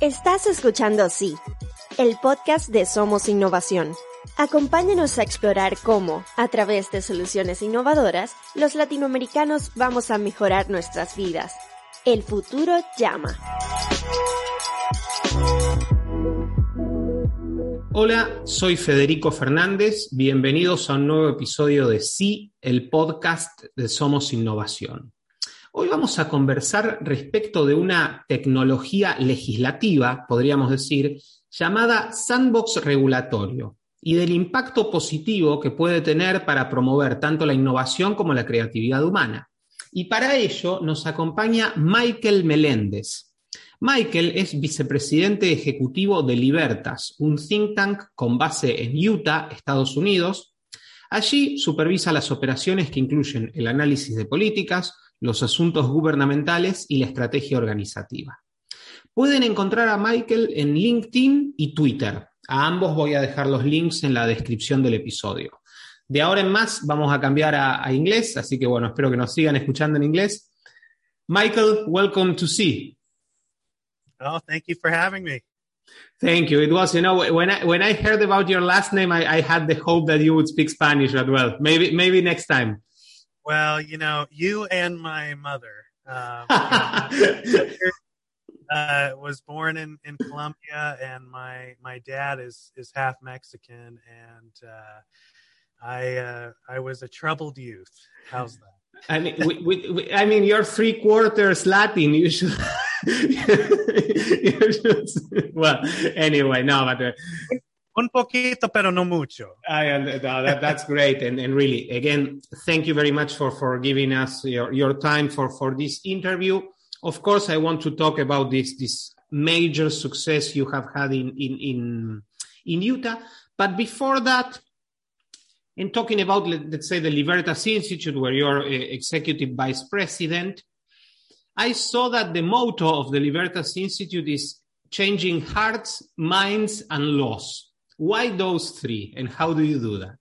Estás escuchando Sí, el podcast de Somos Innovación. Acompáñanos a explorar cómo, a través de soluciones innovadoras, los latinoamericanos vamos a mejorar nuestras vidas. El futuro llama. Hola, soy Federico Fernández. Bienvenidos a un nuevo episodio de Sí, el podcast de Somos Innovación. Hoy vamos a conversar respecto de una tecnología legislativa, podríamos decir, llamada sandbox regulatorio y del impacto positivo que puede tener para promover tanto la innovación como la creatividad humana. Y para ello nos acompaña Michael Meléndez. Michael es vicepresidente ejecutivo de Libertas, un think tank con base en Utah, Estados Unidos. Allí supervisa las operaciones que incluyen el análisis de políticas, los asuntos gubernamentales y la estrategia organizativa. Pueden encontrar a Michael en LinkedIn y Twitter. A ambos voy a dejar los links en la descripción del episodio. De ahora en más vamos a cambiar a, inglés, así que bueno, espero que nos sigan escuchando en inglés. Michael, welcome to See. Oh, thank you for having me. Thank you. It was, you know, when I when I heard about your last name, I, I had the hope that you would speak Spanish as well. Maybe maybe next time. Well, you know, you and my mother um, uh, was born in, in Colombia, and my my dad is is half Mexican, and uh, I uh, I was a troubled youth. How's that? I mean, we, we, we, I mean, you're three quarters Latin. You should. you should well, anyway, no, but. Uh, Un poquito, pero no mucho. I, no, that, that's great, and, and really, again, thank you very much for for giving us your, your time for for this interview. Of course, I want to talk about this this major success you have had in in in, in Utah. But before that, in talking about let's say the Libertas Institute, where you're executive vice president, I saw that the motto of the Libertas Institute is changing hearts, minds, and laws. Why those three, and how do you do that?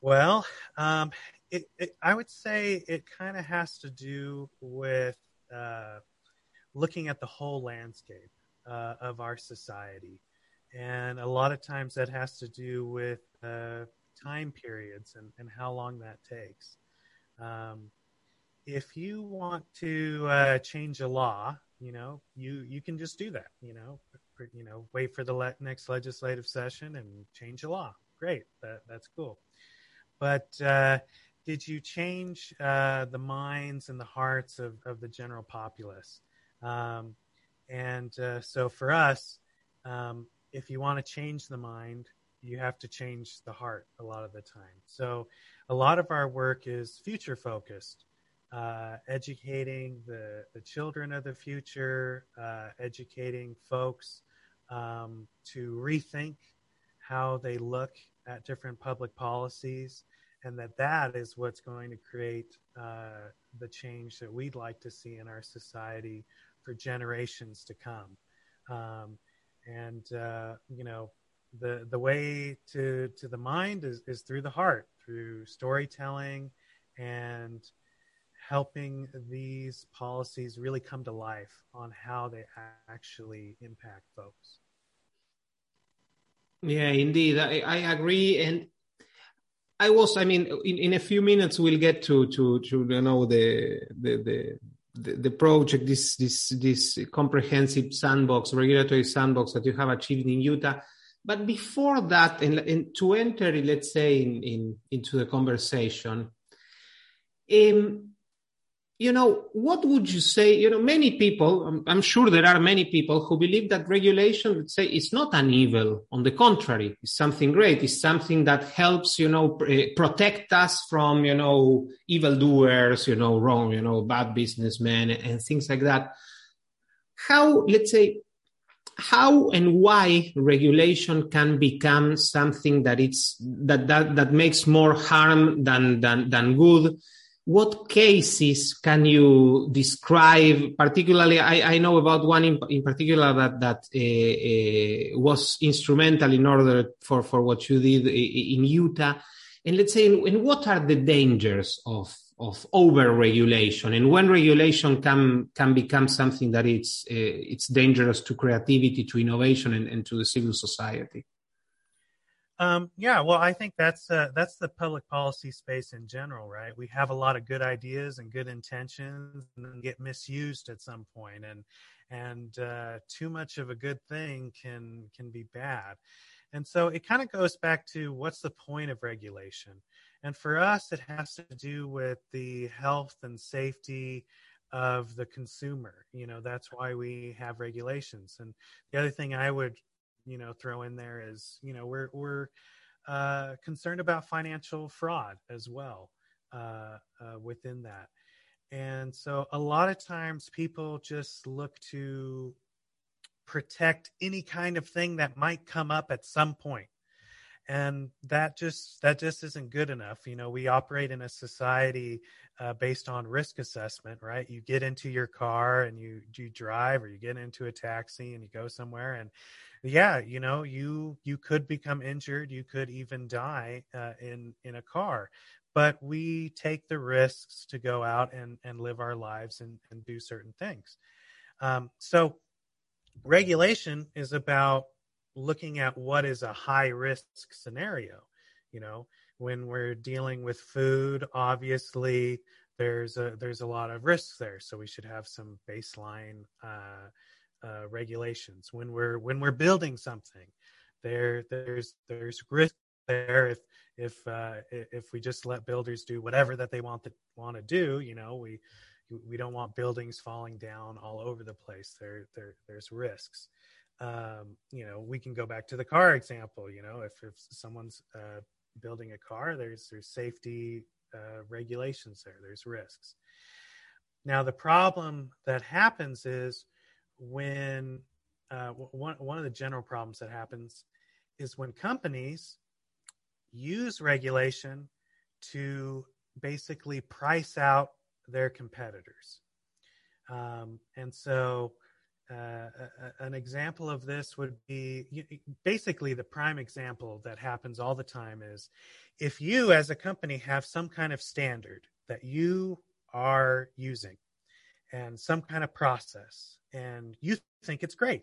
Well, um, it, it, I would say it kind of has to do with uh, looking at the whole landscape uh, of our society. And a lot of times that has to do with uh, time periods and, and how long that takes. Um, if you want to uh, change a law, you know, you, you can just do that, you know, you know, wait for the le- next legislative session and change a law. Great, that, that's cool. But uh, did you change uh, the minds and the hearts of, of the general populace? Um, and uh, so for us, um, if you want to change the mind, you have to change the heart a lot of the time. So a lot of our work is future focused. Uh, educating the, the children of the future, uh, educating folks um, to rethink how they look at different public policies, and that that is what's going to create uh, the change that we'd like to see in our society for generations to come. Um, and uh, you know, the the way to to the mind is, is through the heart, through storytelling, and helping these policies really come to life on how they actually impact folks. Yeah, indeed, I, I agree, and I was, I mean, in, in a few minutes we'll get to to to you know the the the. The, project, this this this comprehensive sandbox, regulatory sandbox that you have achieved in Utah, but before that, and, and to enter, let's say, in, in into the conversation, um, you know, what would you say? You know, many people, I'm, I'm, sure there are many people who believe that regulation, let's say, is not an evil. On the contrary, it's something great. It's something that helps, you know, pr- eh, protect us from, you know, evildoers, you know, wrong, you know, bad businessmen and things like that. How, let's say, how and why regulation can become something that it's that that that makes more harm than than than good what cases can you describe? Particularly i, I know about one in, in particular that that uh, uh, was instrumental in order for for what you did in utah. And let's say and what are the dangers of of over regulation and when regulation can can become something that it's uh, it's dangerous to creativity to innovation and, and to the civil society um, yeah, well, I think that's uh, that's the public policy space in general, right? We have a lot of good ideas and good intentions, and get misused at some point, and and uh, too much of a good thing can can be bad. And so it kind of goes back to what's the point of regulation? And for us, it has to do with the health and safety of the consumer. You know, that's why we have regulations. And the other thing I would you know throw in there is you know we're we're uh, concerned about financial fraud as well uh, uh, within that. And so a lot of times people just look to protect any kind of thing that might come up at some point. And that just that just isn't good enough. You know we operate in a society uh, based on risk assessment right? You get into your car and you you drive or you get into a taxi and you go somewhere and yeah you know you you could become injured you could even die uh, in in a car but we take the risks to go out and and live our lives and and do certain things. Um, so regulation is about looking at what is a high risk scenario you know when we're dealing with food obviously there's a there's a lot of risks there so we should have some baseline uh, uh, regulations. When we're when we're building something there there's there's risk there if if uh, if we just let builders do whatever that they want to want to do you know we we don't want buildings falling down all over the place. There there there's risks. Um, you know we can go back to the car example you know if if someone's uh, building a car there's there's safety uh, regulations there. There's risks. Now the problem that happens is when uh, one one of the general problems that happens is when companies use regulation to basically price out their competitors. Um, and so, uh, a, an example of this would be basically the prime example that happens all the time is if you, as a company, have some kind of standard that you are using and some kind of process and you think it's great.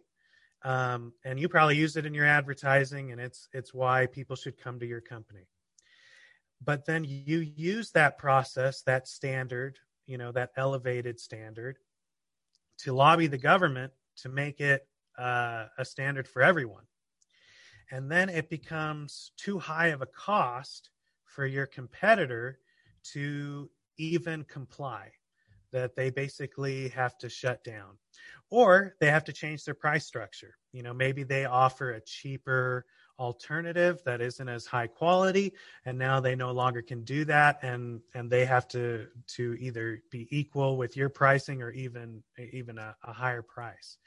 Um, and you probably use it in your advertising and it's it's why people should come to your company. But then you use that process that standard you know that elevated standard to lobby the government to make it uh, a standard for everyone. And then it becomes too high of a cost for your competitor to even comply that they basically have to shut down. Or they have to change their price structure. You know maybe they offer a cheaper alternative that isn't as high quality and now they no longer can do that and and they have to to either be equal with your pricing or even even a, a higher price.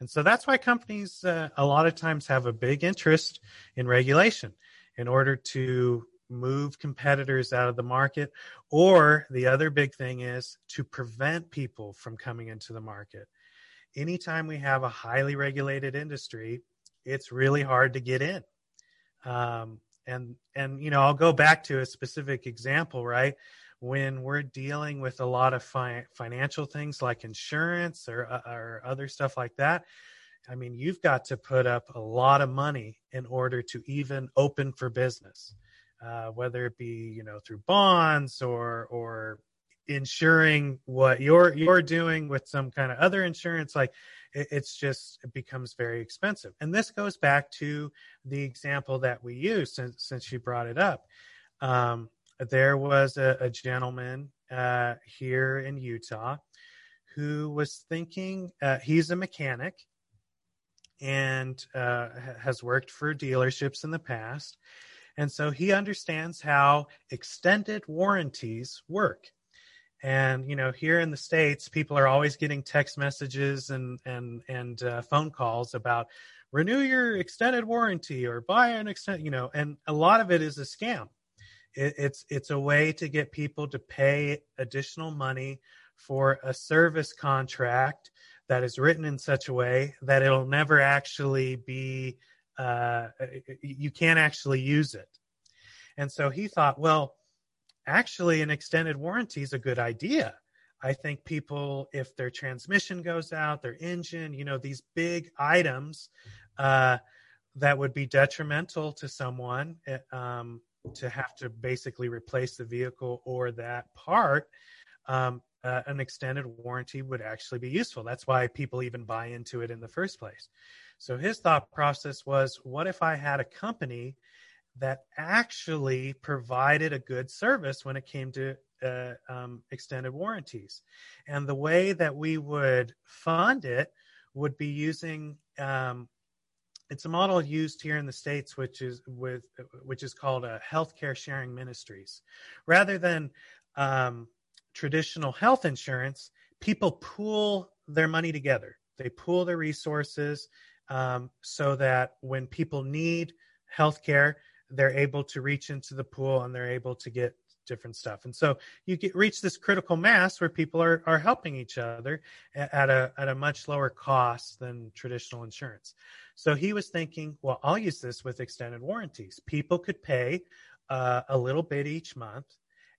And so that's why companies uh, a lot of times have a big interest in regulation. In order to move competitors out of the market. Or the other big thing is to prevent people from coming into the market. Anytime we have a highly regulated industry, it's really hard to get in. Um, and and you know, I'll go back to a specific example, right? When we're dealing with a lot of fi- financial things like insurance or or other stuff like that, I mean, you've got to put up a lot of money in order to even open for business uh, whether it be you know through bonds or or insuring what you're you're doing with some kind of other insurance like it, it's just it becomes very expensive and this goes back to the example that we use since since you brought it up um, there was a, a gentleman uh, here in Utah who was thinking, uh, he's a mechanic and uh, has worked for dealerships in the past. And so he understands how extended warranties work. And you know, here in the states, people are always getting text messages and and and uh, phone calls about renew your extended warranty or buy an extended, you know, and a lot of it is a scam. It, it's it's a way to get people to pay additional money for a service contract that is written in such a way that it'll never actually be uh, you can't actually use it and so he thought well actually an extended warranty is a good idea i think people if their transmission goes out their engine you know these big items uh, that would be detrimental to someone eh, um, to have to basically replace the vehicle or that part um, uh, an extended warranty would actually be useful. That's why people even buy into it in the first place. So his thought process was what if I had a company that actually provided a good service when it came to uh, um, extended warranties? And the way that we would fund it would be using um, it's a model used here in the states which is with which is called a healthcare sharing ministries rather than um, traditional health insurance, people pool their money together. They pool their resources um, so that when people need health care, they're able to reach into the pool and they're able to get different stuff. And so you get reach this critical mass where people are, are helping each other at a at a much lower cost than traditional insurance. So he was thinking, well, I'll use this with extended warranties. People could pay uh, a little bit each month,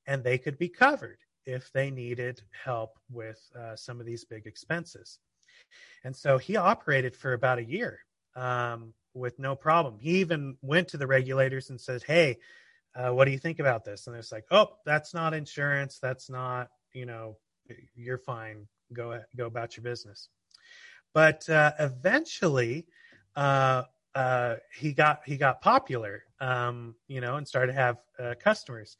and they could be covered if they needed help with uh, some of these big expenses. And so he operated for about a year um, with no problem. He even went to the regulators and said, Hey, uh, what do you think about this? And it's like, Oh, that's not insurance. That's not, you know, you're fine. Go, go about your business. But uh, eventually, uh, uh, he got he got popular, um, you know, and started to have uh, customers.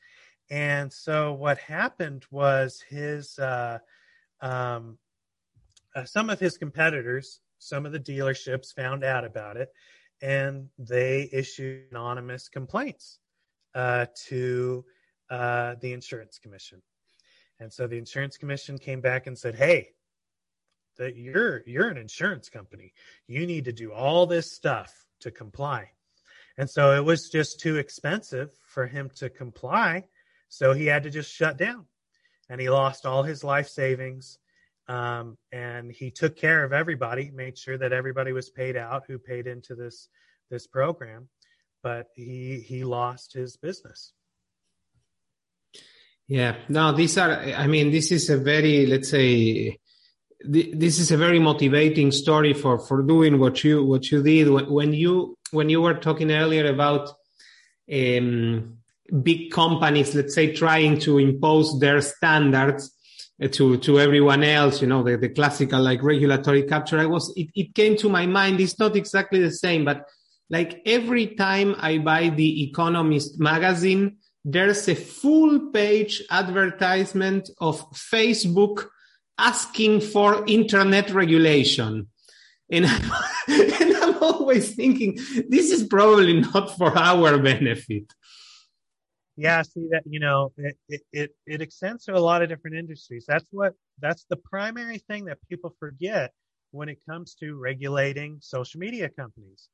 And so what happened was his uh, um, uh, some of his competitors, some of the dealerships found out about it, and they issued anonymous complaints uh, to uh, the insurance commission. And so the insurance commission came back and said, "Hey, that you're you're an insurance company. You need to do all this stuff to comply." And so it was just too expensive for him to comply. So he had to just shut down and he lost all his life savings. Um, and he took care of everybody, made sure that everybody was paid out who paid into this this program, but he he lost his business. Yeah, no, these are. I mean, this is a very let's say this is a very motivating story for for doing what you what you did when you when you were talking earlier about um, big companies, let's say, trying to impose their standards Uh, to to everyone else you know the, the classical like regulatory capture. I was it, it came to my mind it's not exactly the same but like every time i buy the economist magazine there's a full page advertisement of facebook asking for internet regulation. And, and i'm always thinking this is probably not for our benefit yeah see that you know it, it, it it extends to a lot of different industries. That's what that's the primary thing that people forget when it comes to regulating social media companies.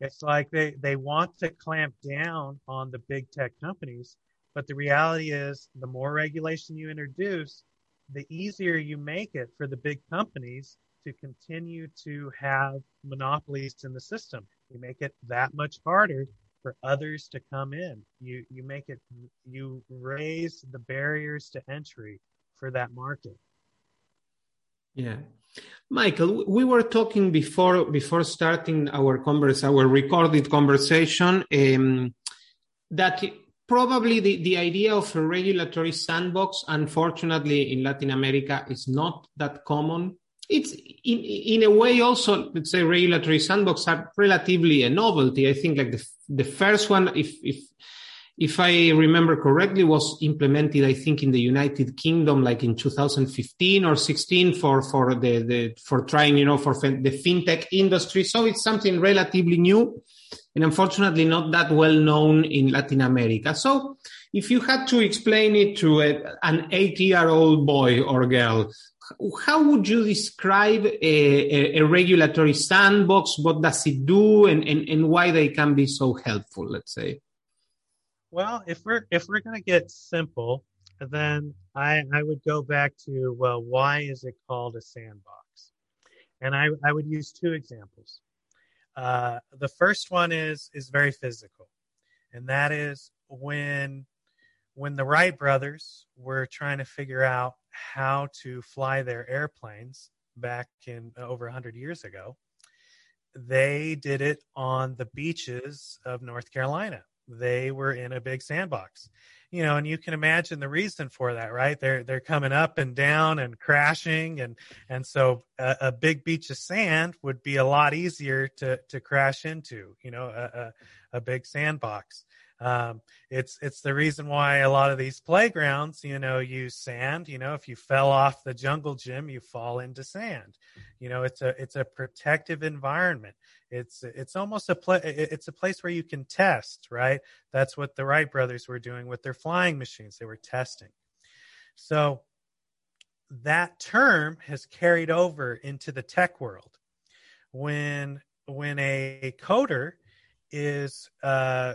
It's like they they want to clamp down on the big tech companies but the reality is the more regulation you introduce the easier you make it for the big companies to continue to have monopolies in the system. You make it that much harder for others to come in. You you make it you raise the barriers to entry for that market. Yeah. Michael, we were talking before before starting our converse, our recorded conversation, um, that probably the, the idea of a regulatory sandbox, unfortunately, in Latin America, is not that common it's in in a way also let's say regulatory sandbox are relatively a novelty. I think like the the first one, if if if I remember correctly, was implemented, I think, in the United Kingdom, like in 2015 or 16 for, for the, the, for trying, you know, for the fintech industry. So it's something relatively new and unfortunately not that well known in Latin America. So if you had to explain it to a, an eight year old boy or girl, how would you describe a, a, a, regulatory sandbox? What does it do and, and, and why they can be so helpful, let's say? Well, if we're if we're going to get simple, then I I would go back to well, why is it called a sandbox? And I I would use two examples. Uh, the first one is is very physical, and that is when when the Wright brothers were trying to figure out how to fly their airplanes back in uh, over 100 years ago, they did it on the beaches of North Carolina. They were in a big sandbox. You know and you can imagine the reason for that right? They're they're coming up and down and crashing and and so a, a big beach of sand would be a lot easier to to crash into you know a, a, a big sandbox um, it's it's the reason why a lot of these playgrounds, you know, use sand. You know, if you fell off the jungle gym, you fall into sand. You know, it's a it's a protective environment. It's it's almost a it's a place where you can test, right? That's what the Wright brothers were doing with their flying machines. They were testing. So that term has carried over into the tech world. When when a coder is uh,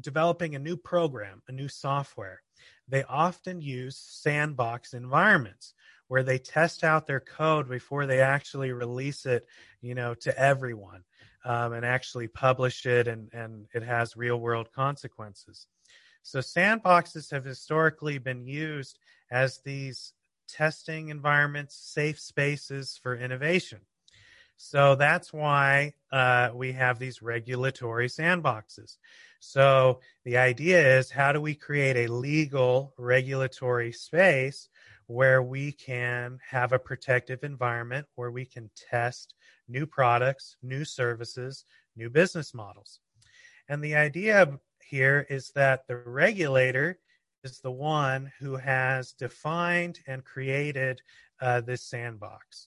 developing a new program, a new software, they often use sandbox environments where they test out their code before they actually release it, you know, to everyone um, and actually publish it, and and it has real world consequences. So sandboxes have historically been used as these testing environments, safe spaces for innovation. So that's why uh, we have these regulatory sandboxes. So the idea is how do we create a legal regulatory space where we can have a protective environment where we can test new products, new services, new business models. And the idea here is that the regulator is the one who has defined and created uh, this sandbox.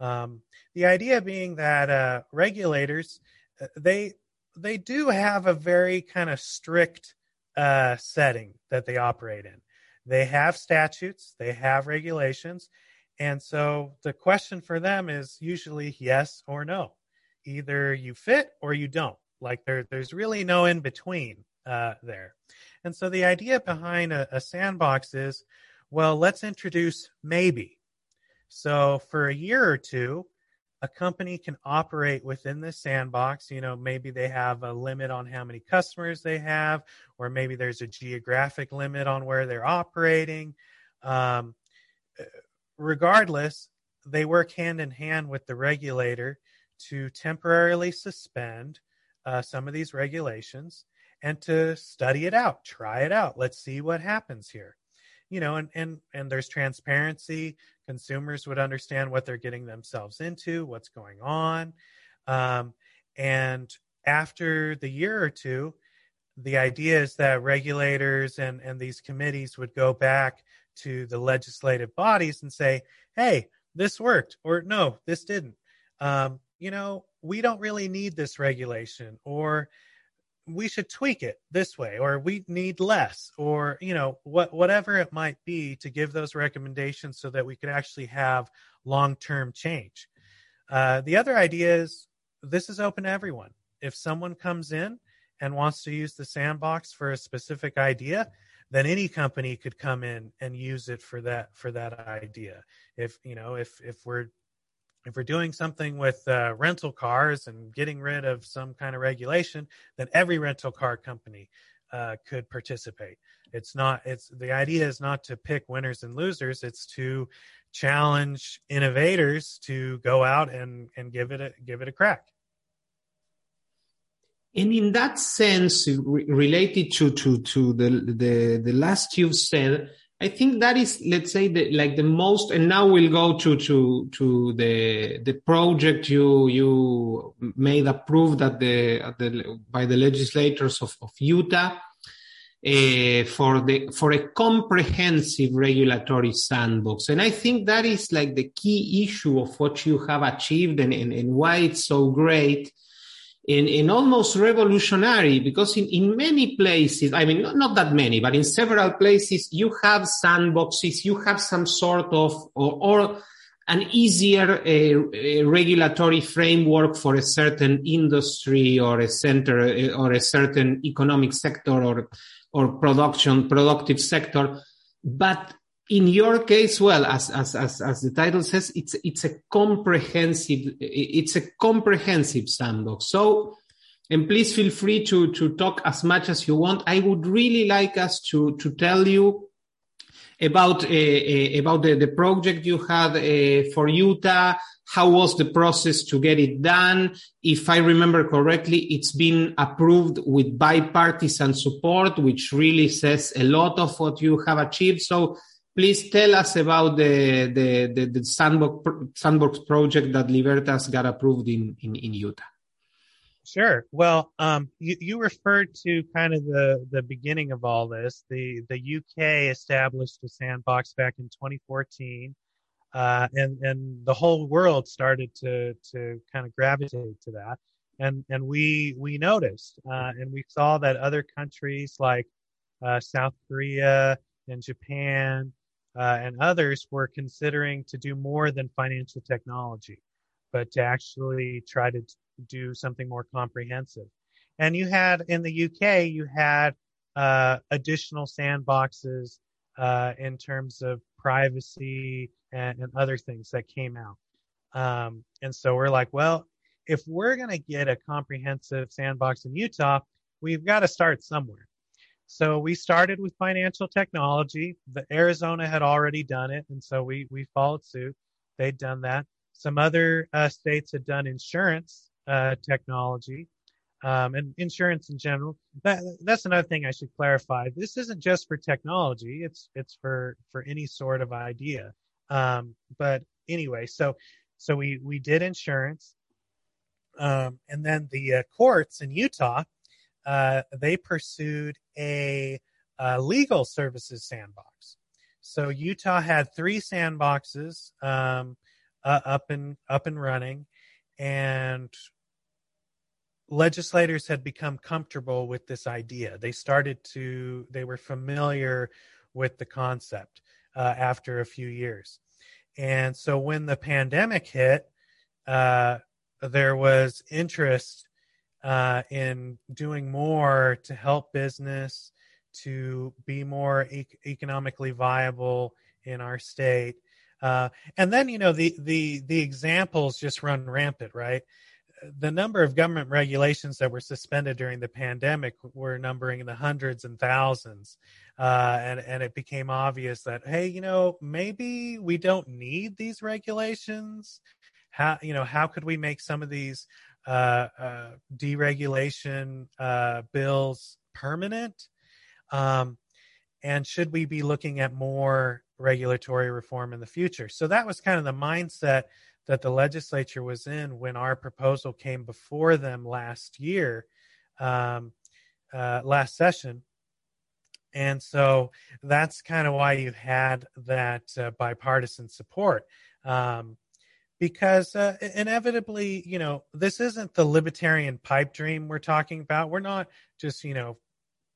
Um, the idea being that uh, regulators uh, they they do have a very kind of strict uh, setting that they operate in. They have statutes, they have regulations, and so the question for them is usually yes or no. Either you fit or you don't. Like there, there's really no in between uh, there. And so the idea behind a, a sandbox is, well, let's introduce maybe. So for a year or two, a company can operate within the sandbox. You know, maybe they have a limit on how many customers they have, or maybe there's a geographic limit on where they're operating. Um, regardless, they work hand in hand with the regulator to temporarily suspend uh, some of these regulations and to study it out, try it out. Let's see what happens here. You know, and and and there's transparency. Consumers would understand what they're getting themselves into, what's going on, um, and after the year or two, the idea is that regulators and and these committees would go back to the legislative bodies and say, hey, this worked, or no, this didn't. Um, you know, we don't really need this regulation, or we should tweak it this way, or we need less, or you know, what whatever it might be to give those recommendations so that we could actually have long term change. Uh, the other idea is this is open to everyone. If someone comes in and wants to use the sandbox for a specific idea, then any company could come in and use it for that for that idea if you know if if we're if we're doing something with uh, rental cars and getting rid of some kind of regulation then every rental car company uh, could participate. It's not it's the idea is not to pick winners and losers. It's to challenge innovators to go out and and give it a give it a crack. And in that sense, re- related to, to, to the, the, the last you've said, I think that is, let's say, the, like the most, and now we'll go to, to, to the, the project you, you made approved at the, at the, by the legislators of, of Utah. uh, for the for a comprehensive regulatory sandbox. And I think that is like the key issue of what you have achieved and, and, and why it's so great and, and almost revolutionary because in, in many places, I mean, not, not that many, but in several places, you have sandboxes, you have some sort of, or, or an easier uh, regulatory framework for a certain industry or a center uh, or a certain economic sector or or production productive sector. But in your case well as, as as as the title says it's it's a comprehensive it's a comprehensive sandbox so and please feel free to to talk as much as you want i would really like us to to tell you about uh, about the, the project you had uh, for Utah. How was the process to get it done? If I remember correctly, it's been approved with bipartisan support, which really says a lot of what you have achieved. So please tell us about the the, the, the sandbox sandbox project that Libertas got approved in, in, in Utah. Sure. Well, um, you, you referred to kind of the, the beginning of all this. The the UK established a sandbox back in 2014, uh, and and the whole world started to to kind of gravitate to that. And and we we noticed, uh, and we saw that other countries like uh, South Korea and Japan uh, and others were considering to do more than financial technology, but to actually try to do something more comprehensive. And you had in the UK, you had uh, additional sandboxes uh, in terms of privacy and, and, other things that came out. Um, and so we're like, well, if we're going to get a comprehensive sandbox in Utah, we've got to start somewhere. So we started with financial technology. The Arizona had already done it, and so we we followed suit. They'd done that. Some other uh, states had done insurance, uh, technology um, and insurance in general. That, that's another thing I should clarify. This isn't just for technology; it's it's for for any sort of idea. Um, but anyway, so so we we did insurance, um, and then the uh, courts in Utah uh, they pursued a, a, legal services sandbox. So Utah had three sandboxes um, uh, up and up and running, and legislators had become comfortable with this idea. They started to, they were familiar with the concept uh, after a few years. And so when the pandemic hit, uh, there was interest uh, in doing more to help business to be more e- economically viable in our state. Uh, and then you know the the the examples just run rampant, right? the number of government regulations that were suspended during the pandemic were numbering in the hundreds and thousands. Uh, and, and it became obvious that, hey, you know, maybe we don't need these regulations. How, you know, how could we make some of these deregulation uh, bills permanent? Um, and should we be looking at more regulatory reform in the future? So that was kind of the mindset that the legislature was in when our proposal came before them last year, um, uh, last session. And so that's kind of why you had that uh, bipartisan support. Um, because uh, inevitably, you know, this isn't the libertarian pipe dream we're talking about. We're not just, you know,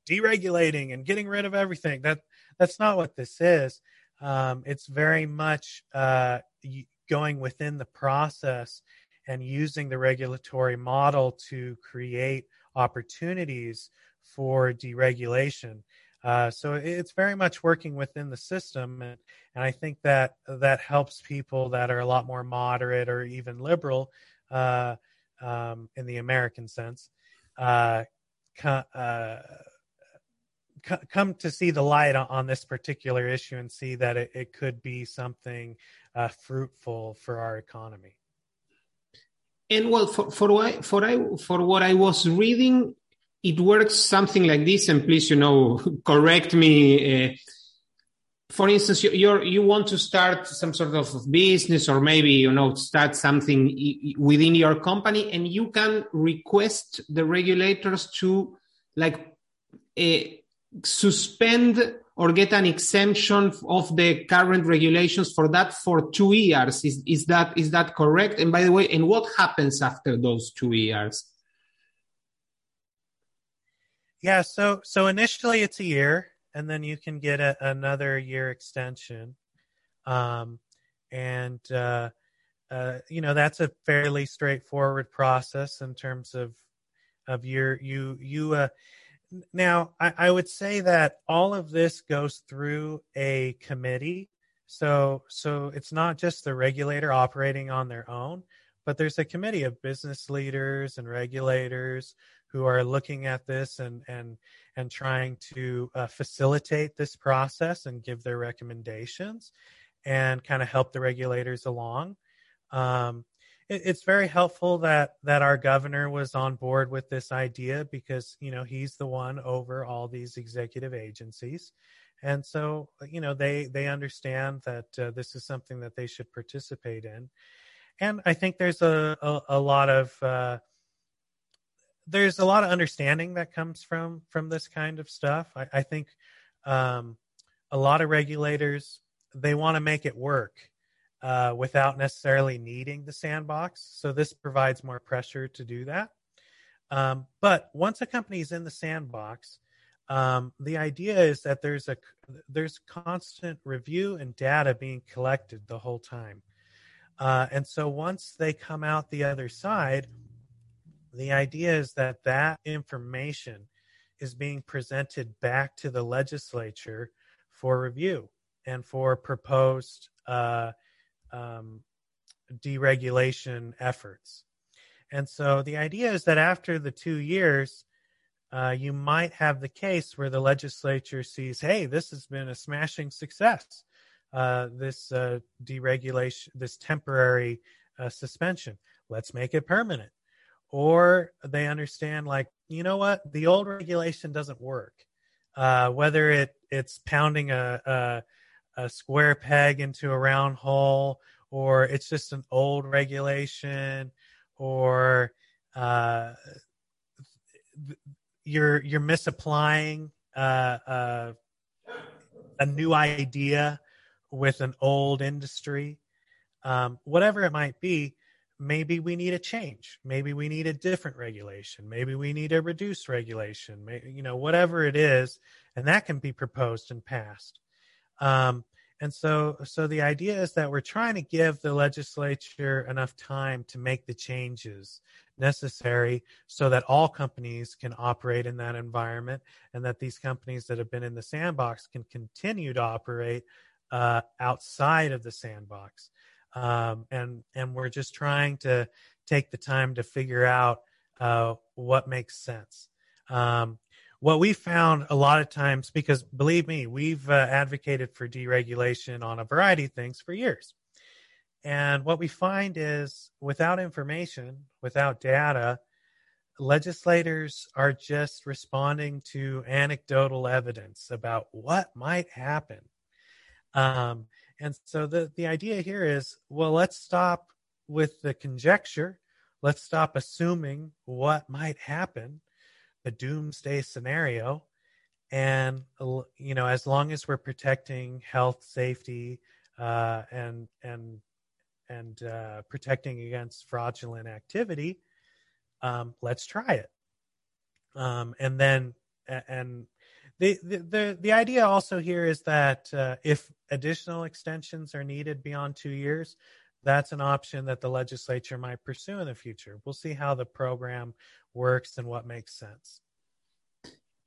deregulating and getting rid of everything. That that's not what this is. Um, it's very much uh, going within the process and using the regulatory model to create opportunities for deregulation. Uh, so it's very much working within the system, and, and, I think that that helps people that are a lot more moderate or even liberal uh, um, in the American sense uh, uh come to see the light on this particular issue and see that it, it could be something uh, fruitful for our economy. And well, for for what, for I for what I was reading, it works something like this. And please, you know, correct me. Uh, for instance, you you want to start some sort of business, or maybe you know start something within your company, and you can request the regulators to like. Uh, suspend or get an exemption of the current regulations for that for two years. Is, is that is that correct? And by the way, and what happens after those two years? Yeah, so so initially it's a year, and then you can get a, another year extension, um, and uh, uh, you know that's a fairly straightforward process in terms of of your you you uh, now I, I would say that all of this goes through a committee. So so it's not just the regulator operating on their own but there's a committee of business leaders and regulators who are looking at this and and and trying to uh, facilitate this process and give their recommendations and kind of help the regulators along. Um, it, it's very helpful that that our governor was on board with this idea because you know he's the one over all these executive agencies. And so you know they they understand that uh, this is something that they should participate in. And i think there's a a, a lot of uh, there's a lot of understanding that comes from from this kind of stuff i, I think um, a lot of regulators they want to make it work uh, without necessarily needing the sandbox. So this provides more pressure to do that. Um, but once a company is in the sandbox, um, the idea is that there's a there's constant review and data being collected the whole time. Uh, and so once they come out the other side, the idea is that that information is being presented back to the legislature for review and for proposed uh, um, deregulation efforts. And so the idea is that after the two years, uh, you might have the case where the legislature sees, hey, this has been a smashing success. Uh, this uh, deregulation, this temporary uh, suspension, let's make it permanent. Or they understand, like, you know what, the old regulation doesn't work. Uh, whether it it's pounding a, a a square peg into a round hole, or it's just an old regulation, or uh, you're you're misapplying uh, uh, a new idea with an old industry, um, whatever it might be. Maybe we need a change. Maybe we need a different regulation. Maybe we need a reduced regulation. Maybe, you know, whatever it is, and that can be proposed and passed. Um, and so, so the idea is that we're trying to give the legislature enough time to make the changes necessary so that all companies can operate in that environment and that these companies that have been in the sandbox can continue to operate uh, outside of the sandbox. Um, and, and we're just trying to take the time to figure out uh, what makes sense. Um, what we found a lot of times, because believe me, we've uh, advocated for deregulation on a variety of things for years. And what we find is without information, without data, legislators are just responding to anecdotal evidence about what might happen. Um, and so the, the idea here is well, let's stop with the conjecture. Let's stop assuming what might happen a doomsday scenario and you know as long as we're protecting health safety uh, and and and uh, protecting against fraudulent activity um, let's try it um, and then and the, the the idea also here is that uh, if additional extensions are needed beyond two years that's an option that the legislature might pursue in the future. We'll see how the program works and what makes sense.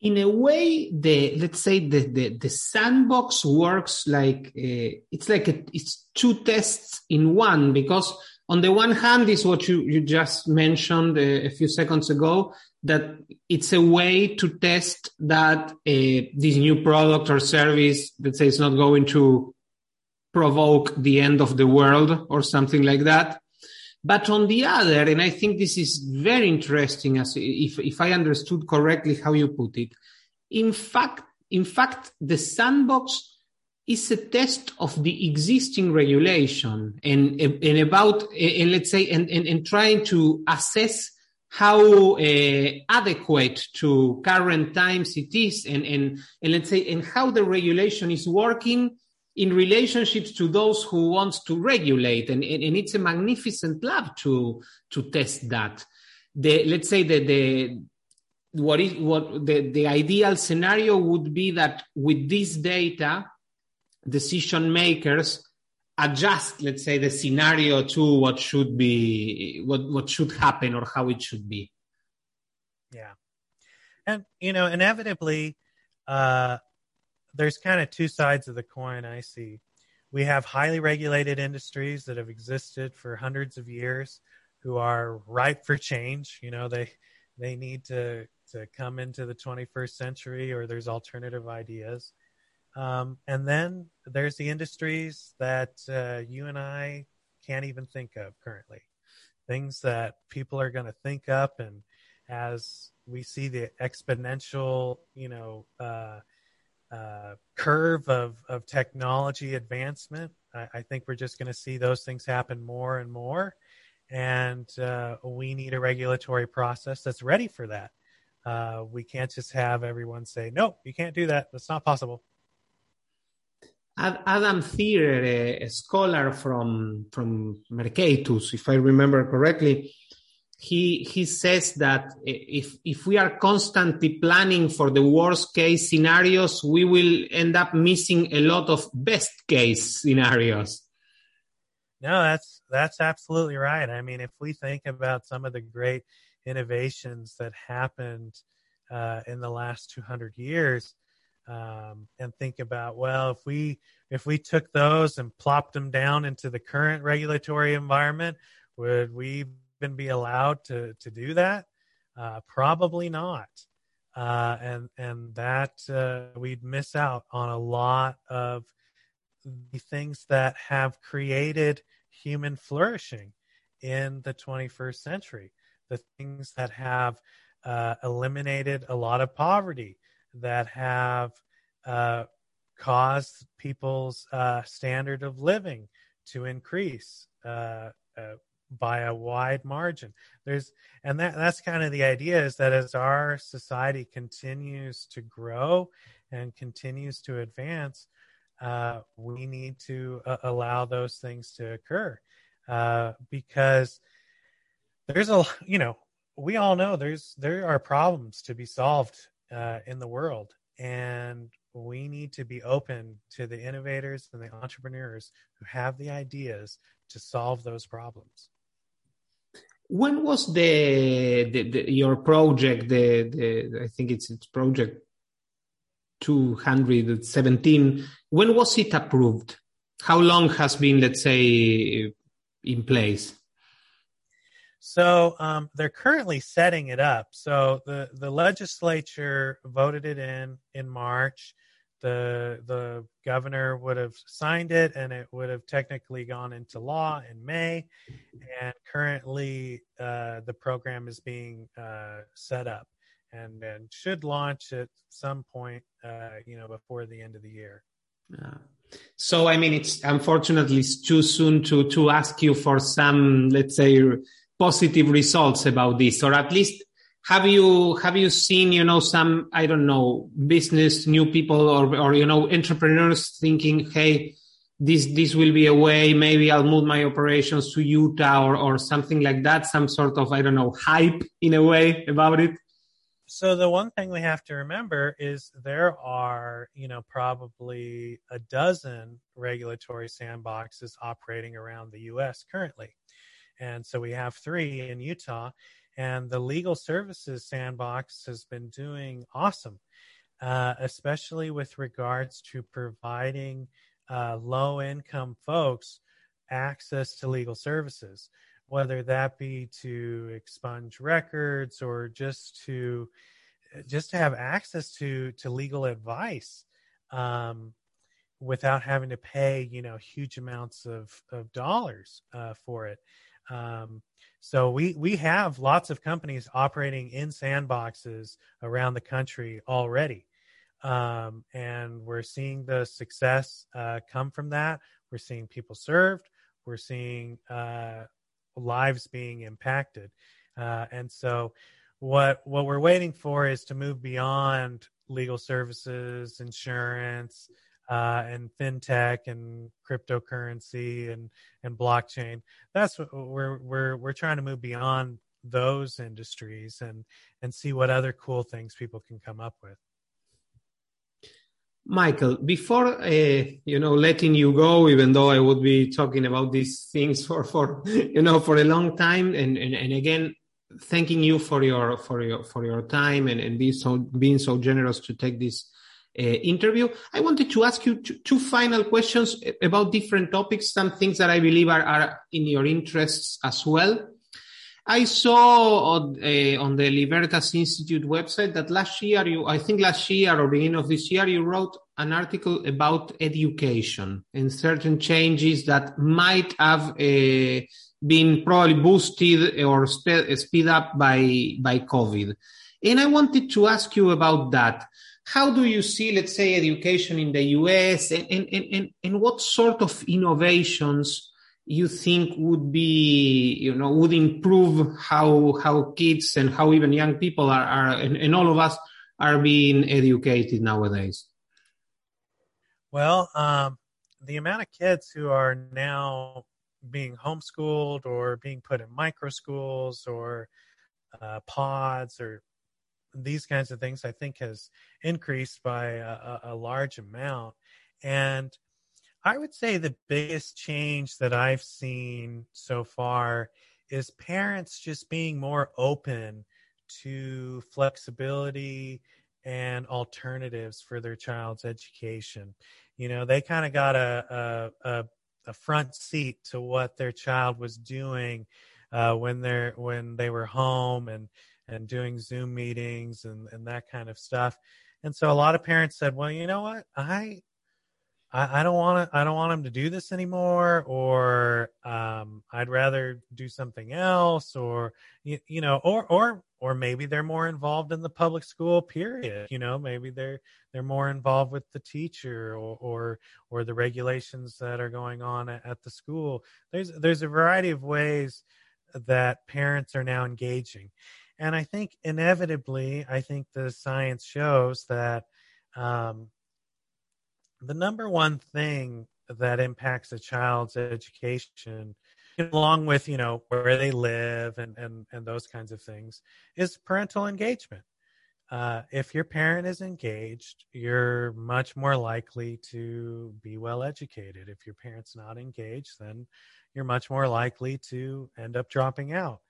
In a way, the let's say the the, the sandbox works like uh, it's like a, it's two tests in one because on the one hand is what you, you just mentioned a, uh, a few seconds ago that it's a way to test that uh, this new product or service let's say it's not going to provoke the end of the world or something like that. But on the other, and I think this is very interesting as if, if I understood correctly how you put it. In fact, in fact, the sandbox is a test of the existing regulation and, and about, and let's say, and, and, and trying to assess how uh, adequate to current times it is and, and, and let's say and how the regulation is working in relationships to those who wants to regulate. And, and, and it's a magnificent lab to to test that. The let's say that the what is what the, the ideal scenario would be that with this data decision makers adjust let's say the scenario to what should be what what should happen or how it should be. Yeah. And you know inevitably uh there's kind of two sides of the coin i see. We have highly regulated industries that have existed for hundreds of years who are ripe for change. You know they they need to to come into the 21st century or there's alternative ideas um, and then there's the industries that uh, you and I can't even think of currently. Things that people are going to think up, and as we see the exponential, you know, uh, uh, curve of of technology advancement, I, I think we're just going to see those things happen more and more, and uh, we need a regulatory process that's ready for that. Uh, we can't just have everyone say, "No, you can't do that. That's not possible." Adam Thierer, a, a, scholar from from Mercatus, if I remember correctly, he he says that if if we are constantly planning for the worst case scenarios, we will end up missing a lot of best case scenarios. No, that's that's absolutely right. I mean, if we think about some of the great innovations that happened uh, in the last 200 years, um, and think about well if we if we took those and plopped them down into the current regulatory environment would we even be allowed to to do that? Uh, probably not. Uh, and and that uh, we'd miss out on a lot of the things that have created human flourishing in the 21st century. The things that have uh, eliminated a lot of poverty that have uh, caused people's uh, standard of living to increase uh, uh, by a wide margin. There's and that that's kind of the idea is that as our society continues to grow and continues to advance, uh, we need to uh, allow those things to occur because there's a you know we all know there's there are problems to be solved uh, in the world. And we need to be open to the innovators and the entrepreneurs who have the ideas to solve those problems. When was the, the, the your project the, the i think it's it's project 217 when was it approved? How long has been let's say in place so um, they're currently setting it up. So the the legislature voted it in in March. The the governor would have signed it, and it would have technically gone into law in May. And currently, uh, the program is being uh, set up and and should launch at some point, uh, you know, before the end of the year. Yeah. So I mean, it's unfortunately it's too soon to to ask you for some, let's say positive results about this, or at least have you have you seen you know some I don't know business new people or or you know entrepreneurs thinking, hey, this this will be a way maybe I'll move my operations to Utah or or something like that, some sort of I don't know hype in a way about it. So the one thing we have to remember is there are, you know, probably a dozen regulatory sandboxes operating around the US currently. And so we have three in Utah. And the legal services sandbox has been doing awesome, uh, especially with regards to providing uh, low income folks access to legal services, whether that be to expunge records or just to just to have access to to legal advice um, without having to pay you know huge amounts of of dollars uh, for it um, so we we have lots of companies operating in sandboxes around the country already, um, and we're seeing the success uh, come from that. We're seeing people served. We're seeing uh, lives being impacted. Uh, and so, what what we're waiting for is to move beyond legal services, insurance, uh, and fintech and cryptocurrency and and blockchain. That's what we're we're we're trying to move beyond those industries and and see what other cool things people can come up with. Michael, before uh, you know letting you go, even though I would be talking about these things for for you know for a long time, and and, and again thanking you for your for your for your time and and being so being so generous to take this interview. I wanted to ask you two, two, final questions about different topics, some things that I believe are, are in your interests as well. I saw on, uh, on, the Libertas Institute website that last year, you, I think last year or beginning of this year, you wrote an article about education and certain changes that might have uh, been probably boosted or spe- speed up by by COVID. And I wanted to ask you about that. How do you see, let's say, education in the US, and and and, and what sort of innovations? you think would be you know would improve how how kids and how even young people are, are and, and all of us are being educated nowadays well um, the amount of kids who are now being homeschooled or being put in micro schools or uh, pods or these kinds of things i think has increased by a, a large amount and I would say the biggest change that I've seen so far is parents just being more open to flexibility and alternatives for their child's education. You know, they kind of got a, a, a, front seat to what their child was doing uh, when they're when they were home and and doing Zoom meetings and and that kind of stuff. And so a lot of parents said, "Well, you know what? I I, don't want to I don't want them to do this anymore or um, I'd rather do something else or you, you know or or or maybe they're more involved in the public school period you know maybe they're they're more involved with the teacher or or, or the regulations that are going on at, at the school there's there's a variety of ways that parents are now engaging and I think inevitably I think the science shows that um, the number one thing that impacts a child's education along with you know where they live and and and those kinds of things is parental engagement. Uh, if your parent is engaged you're much more likely to be well educated. If your parent's not engaged then you're much more likely to end up dropping out.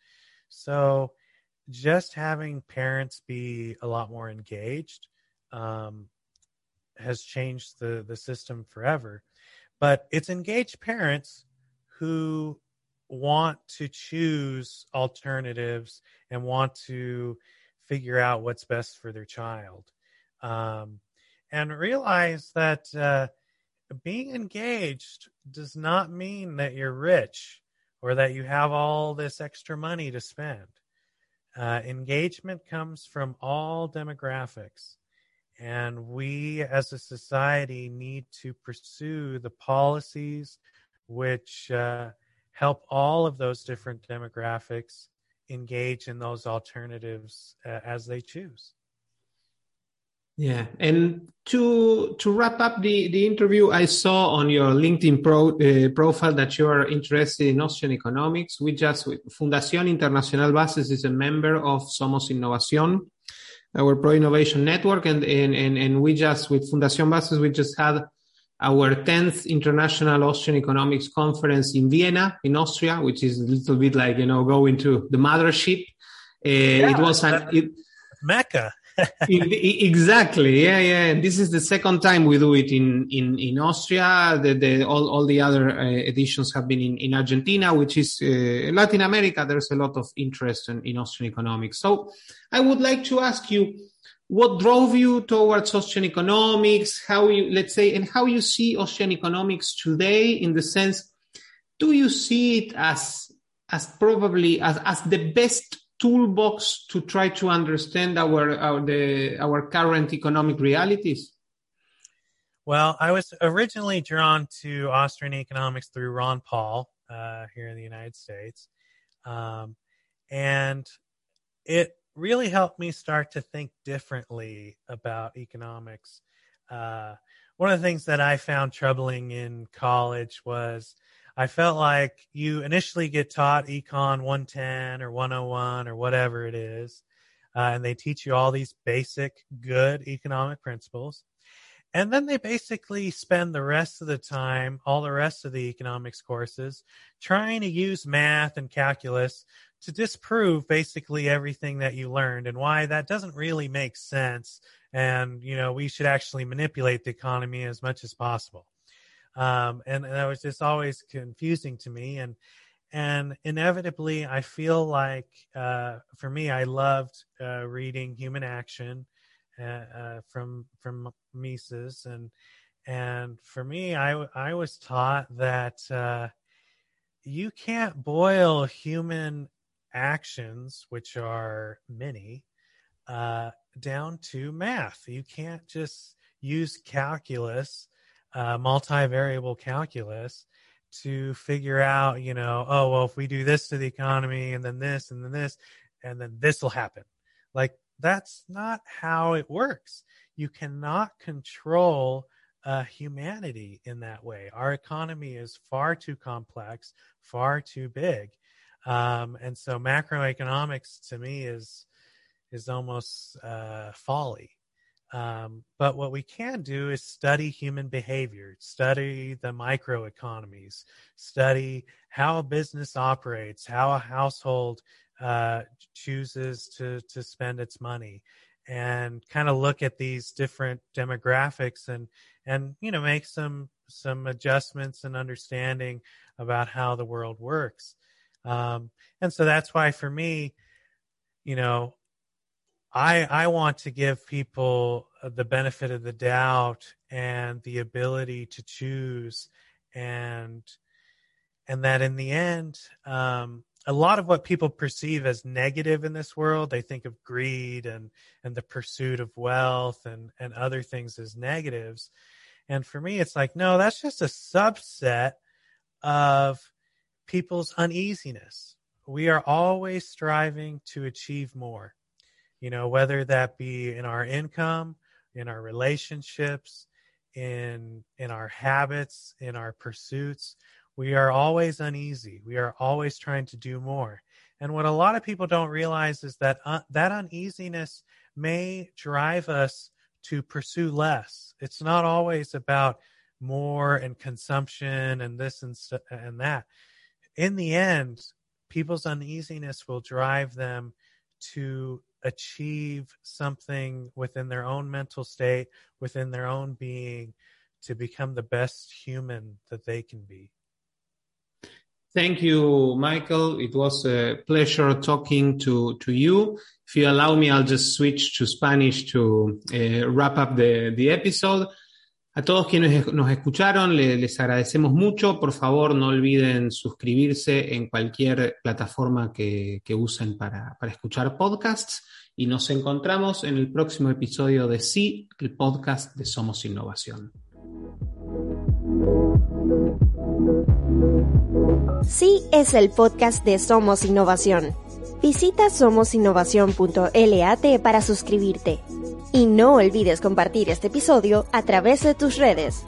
So just having parents be a lot more engaged um, has changed the the system forever. But it's engaged parents who want to choose alternatives and want to figure out what's best for their child um, and realize that uh, being engaged does not mean that you're rich or that you have all this extra money to spend uh, engagement comes from all demographics and we as a society need to pursue the policies which uh, help all of those different demographics engage in those alternatives uh, as they choose. Yeah, and to to wrap up the, the interview, I saw on your LinkedIn pro, uh, profile that you are interested in Austrian economics. We just Fundación Internacional Bases is a member of Somos Innovación, our Pro Innovation Network, and, and, and, and we just, with Fundación Bases, we just had our 10th International Austrian Economics Conference in Vienna, in Austria, which is a little bit like, you know, going to the mothership. Uh, yeah, it was an, it, Mecca. Exactly. Yeah, yeah. And this is the second time we do it in in in Austria. The, the all all the other uh, editions have been in in Argentina, which is uh, Latin America. There's a lot of interest in, in Austrian economics. So I would like to ask you. What drove you towards Austrian economics? How you, let's say, and how you see Austrian economics today in the sense, do you see it as, as probably as, as the best toolbox to try to understand our our the our current economic realities? Well, I was originally drawn to Austrian economics through Ron Paul uh, here in the United States, um, and it really helped me start to think differently about economics. Uh, one of the things that I found troubling in college was I felt like you initially get taught Econ 110 or 101 or whatever it is, uh, and they teach you all these basic good economic principles. And then they basically spend the rest of the time, all the rest of the economics courses, trying to use math and calculus to disprove basically everything that you learned and why that doesn't really make sense. And, you know, we should actually manipulate the economy as much as possible. Um, and, that was just always confusing to me. And, and inevitably, I feel like uh, for me, I loved uh, reading Human Action uh, uh from from Mises, and and for me, I I was taught that uh, you can't boil human actions, which are many, uh, down to math. You can't just use calculus, uh, multivariable calculus, to figure out, you know, oh, well, if we do this to the economy and then this and then this, and then this will happen. Like, that's not how it works. You cannot control uh, humanity in that way. Our economy is far too complex, far too big. Um, and so macroeconomics to me is is almost uh, folly. Um, but what we can do is study human behavior, study the microeconomies, study how a business operates, how a household uh, chooses to to spend its money, and kind of look at these different demographics and and you know make some some adjustments and understanding about how the world works. Um, and so that's why for me, you know, I I want to give people the benefit of the doubt and the ability to choose and and that in the end um, a lot of what people perceive as negative in this world they think of greed and and the pursuit of wealth and and other things as negatives and for me it's like no that's just a subset of people's uneasiness. We are always striving to achieve more, you know, whether that be in our income, in our relationships, in in our habits, in our pursuits. We are always uneasy. We are always trying to do more. And what a lot of people don't realize is that uh, that uneasiness may drive us to pursue less. It's not always about more and consumption and this and, and that in the end, people's uneasiness will drive them to achieve something within their own mental state, within their own being, to become the best human that they can be. Thank you, Michael. It was a pleasure talking to, to you. If you allow me, I'll just switch to Spanish to uh, wrap up the, the episode. A todos quienes nos escucharon, les, agradecemos mucho. Por favor, no olviden suscribirse en cualquier plataforma que, usen para, escuchar podcasts. Y nos encontramos en el próximo episodio de Sí, el podcast de Somos Innovación. Sí es el podcast de Somos Innovación. Visita somosinnovación.lat para suscribirte. Y no olvides compartir este episodio a través de tus redes.